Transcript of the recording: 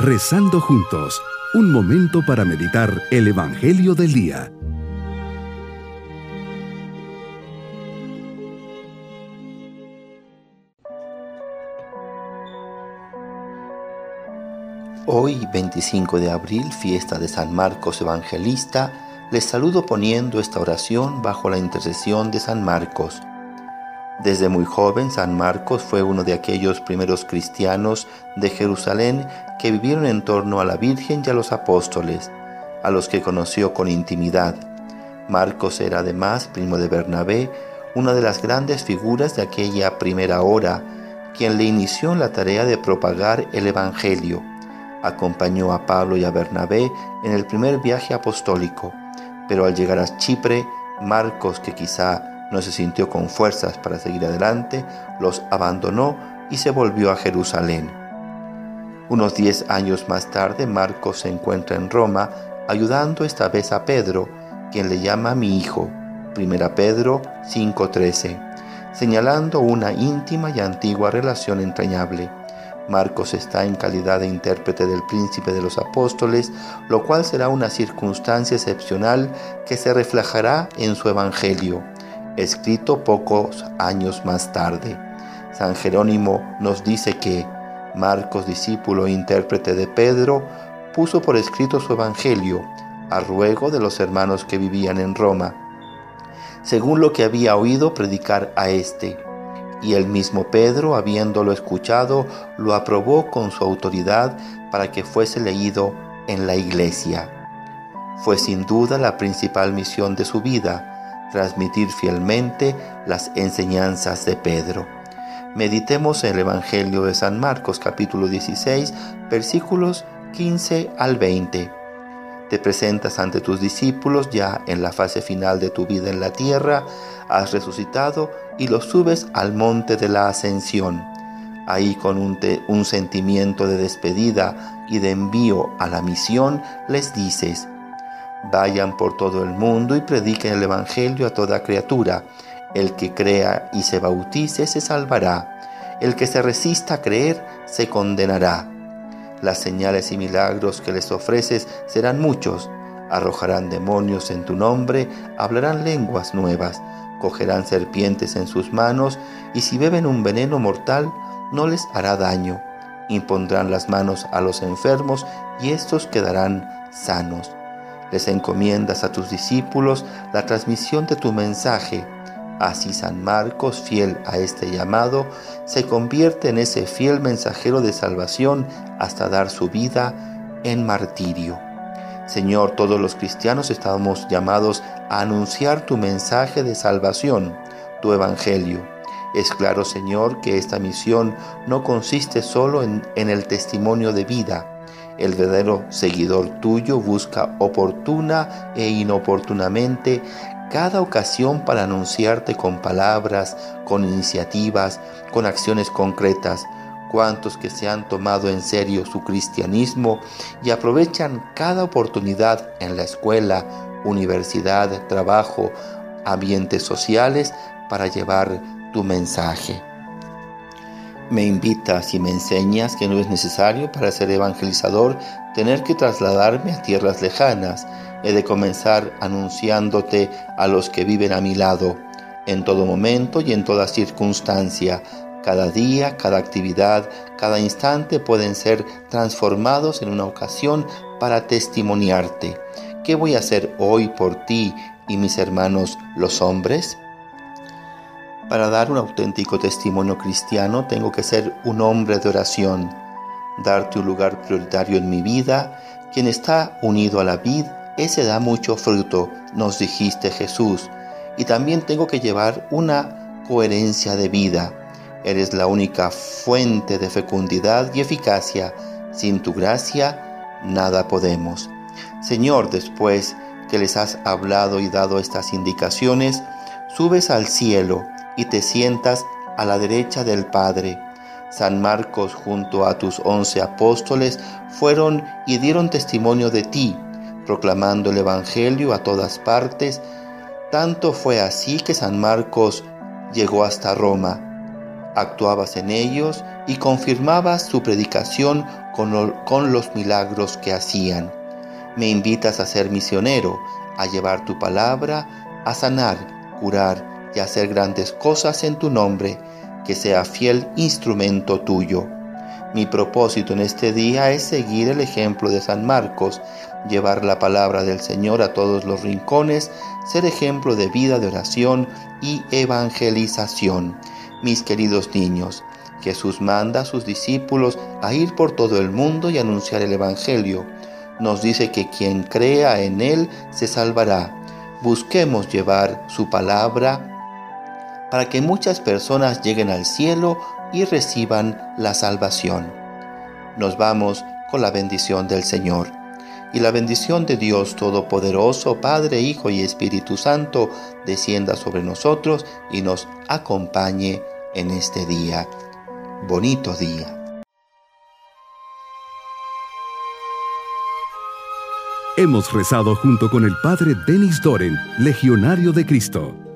Rezando juntos, un momento para meditar el Evangelio del Día. Hoy, 25 de abril, fiesta de San Marcos Evangelista, les saludo poniendo esta oración bajo la intercesión de San Marcos. Desde muy joven, San Marcos fue uno de aquellos primeros cristianos de Jerusalén que vivieron en torno a la Virgen y a los apóstoles, a los que conoció con intimidad. Marcos era además primo de Bernabé, una de las grandes figuras de aquella primera hora, quien le inició en la tarea de propagar el Evangelio. Acompañó a Pablo y a Bernabé en el primer viaje apostólico, pero al llegar a Chipre, Marcos, que quizá no se sintió con fuerzas para seguir adelante, los abandonó y se volvió a Jerusalén. Unos diez años más tarde, Marcos se encuentra en Roma ayudando esta vez a Pedro, quien le llama mi hijo, 1 Pedro 5:13, señalando una íntima y antigua relación entrañable. Marcos está en calidad de intérprete del príncipe de los apóstoles, lo cual será una circunstancia excepcional que se reflejará en su evangelio escrito pocos años más tarde. San Jerónimo nos dice que Marcos, discípulo e intérprete de Pedro, puso por escrito su evangelio a ruego de los hermanos que vivían en Roma, según lo que había oído predicar a éste. Y el mismo Pedro, habiéndolo escuchado, lo aprobó con su autoridad para que fuese leído en la iglesia. Fue sin duda la principal misión de su vida, transmitir fielmente las enseñanzas de Pedro. Meditemos el Evangelio de San Marcos capítulo 16 versículos 15 al 20. Te presentas ante tus discípulos ya en la fase final de tu vida en la tierra, has resucitado y los subes al monte de la ascensión. Ahí con un sentimiento de despedida y de envío a la misión les dices, Vayan por todo el mundo y prediquen el Evangelio a toda criatura. El que crea y se bautice se salvará. El que se resista a creer se condenará. Las señales y milagros que les ofreces serán muchos. Arrojarán demonios en tu nombre, hablarán lenguas nuevas, cogerán serpientes en sus manos y si beben un veneno mortal no les hará daño. Impondrán las manos a los enfermos y estos quedarán sanos les encomiendas a tus discípulos la transmisión de tu mensaje. Así San Marcos, fiel a este llamado, se convierte en ese fiel mensajero de salvación hasta dar su vida en martirio. Señor, todos los cristianos estamos llamados a anunciar tu mensaje de salvación, tu evangelio. Es claro, Señor, que esta misión no consiste solo en, en el testimonio de vida, el verdadero seguidor tuyo busca oportuna e inoportunamente cada ocasión para anunciarte con palabras, con iniciativas, con acciones concretas. Cuantos que se han tomado en serio su cristianismo y aprovechan cada oportunidad en la escuela, universidad, trabajo, ambientes sociales para llevar tu mensaje. Me invitas y me enseñas que no es necesario para ser evangelizador tener que trasladarme a tierras lejanas. He de comenzar anunciándote a los que viven a mi lado, en todo momento y en toda circunstancia. Cada día, cada actividad, cada instante pueden ser transformados en una ocasión para testimoniarte. ¿Qué voy a hacer hoy por ti y mis hermanos los hombres? Para dar un auténtico testimonio cristiano tengo que ser un hombre de oración, darte un lugar prioritario en mi vida. Quien está unido a la vid, ese da mucho fruto, nos dijiste Jesús. Y también tengo que llevar una coherencia de vida. Eres la única fuente de fecundidad y eficacia. Sin tu gracia, nada podemos. Señor, después que les has hablado y dado estas indicaciones, subes al cielo y te sientas a la derecha del Padre. San Marcos junto a tus once apóstoles fueron y dieron testimonio de ti, proclamando el Evangelio a todas partes. Tanto fue así que San Marcos llegó hasta Roma. Actuabas en ellos y confirmabas su predicación con, los milagros que hacían. Me invitas a ser misionero, a llevar tu palabra, a sanar, curar y hacer grandes cosas en tu nombre, que sea fiel instrumento tuyo. Mi propósito en este día es seguir el ejemplo de San Marcos, llevar la palabra del Señor a todos los rincones, ser ejemplo de vida de oración y evangelización. Mis queridos niños, Jesús manda a sus discípulos a ir por todo el mundo y anunciar el Evangelio. Nos dice que quien crea en Él se salvará. Busquemos llevar su palabra para que muchas personas lleguen al cielo y reciban la salvación. Nos vamos con la bendición del Señor. Y la bendición de Dios Todopoderoso, Padre, Hijo y Espíritu Santo, descienda sobre nosotros y nos acompañe en este día. Bonito día. Hemos rezado junto con el Padre Denis Doren, Legionario de Cristo.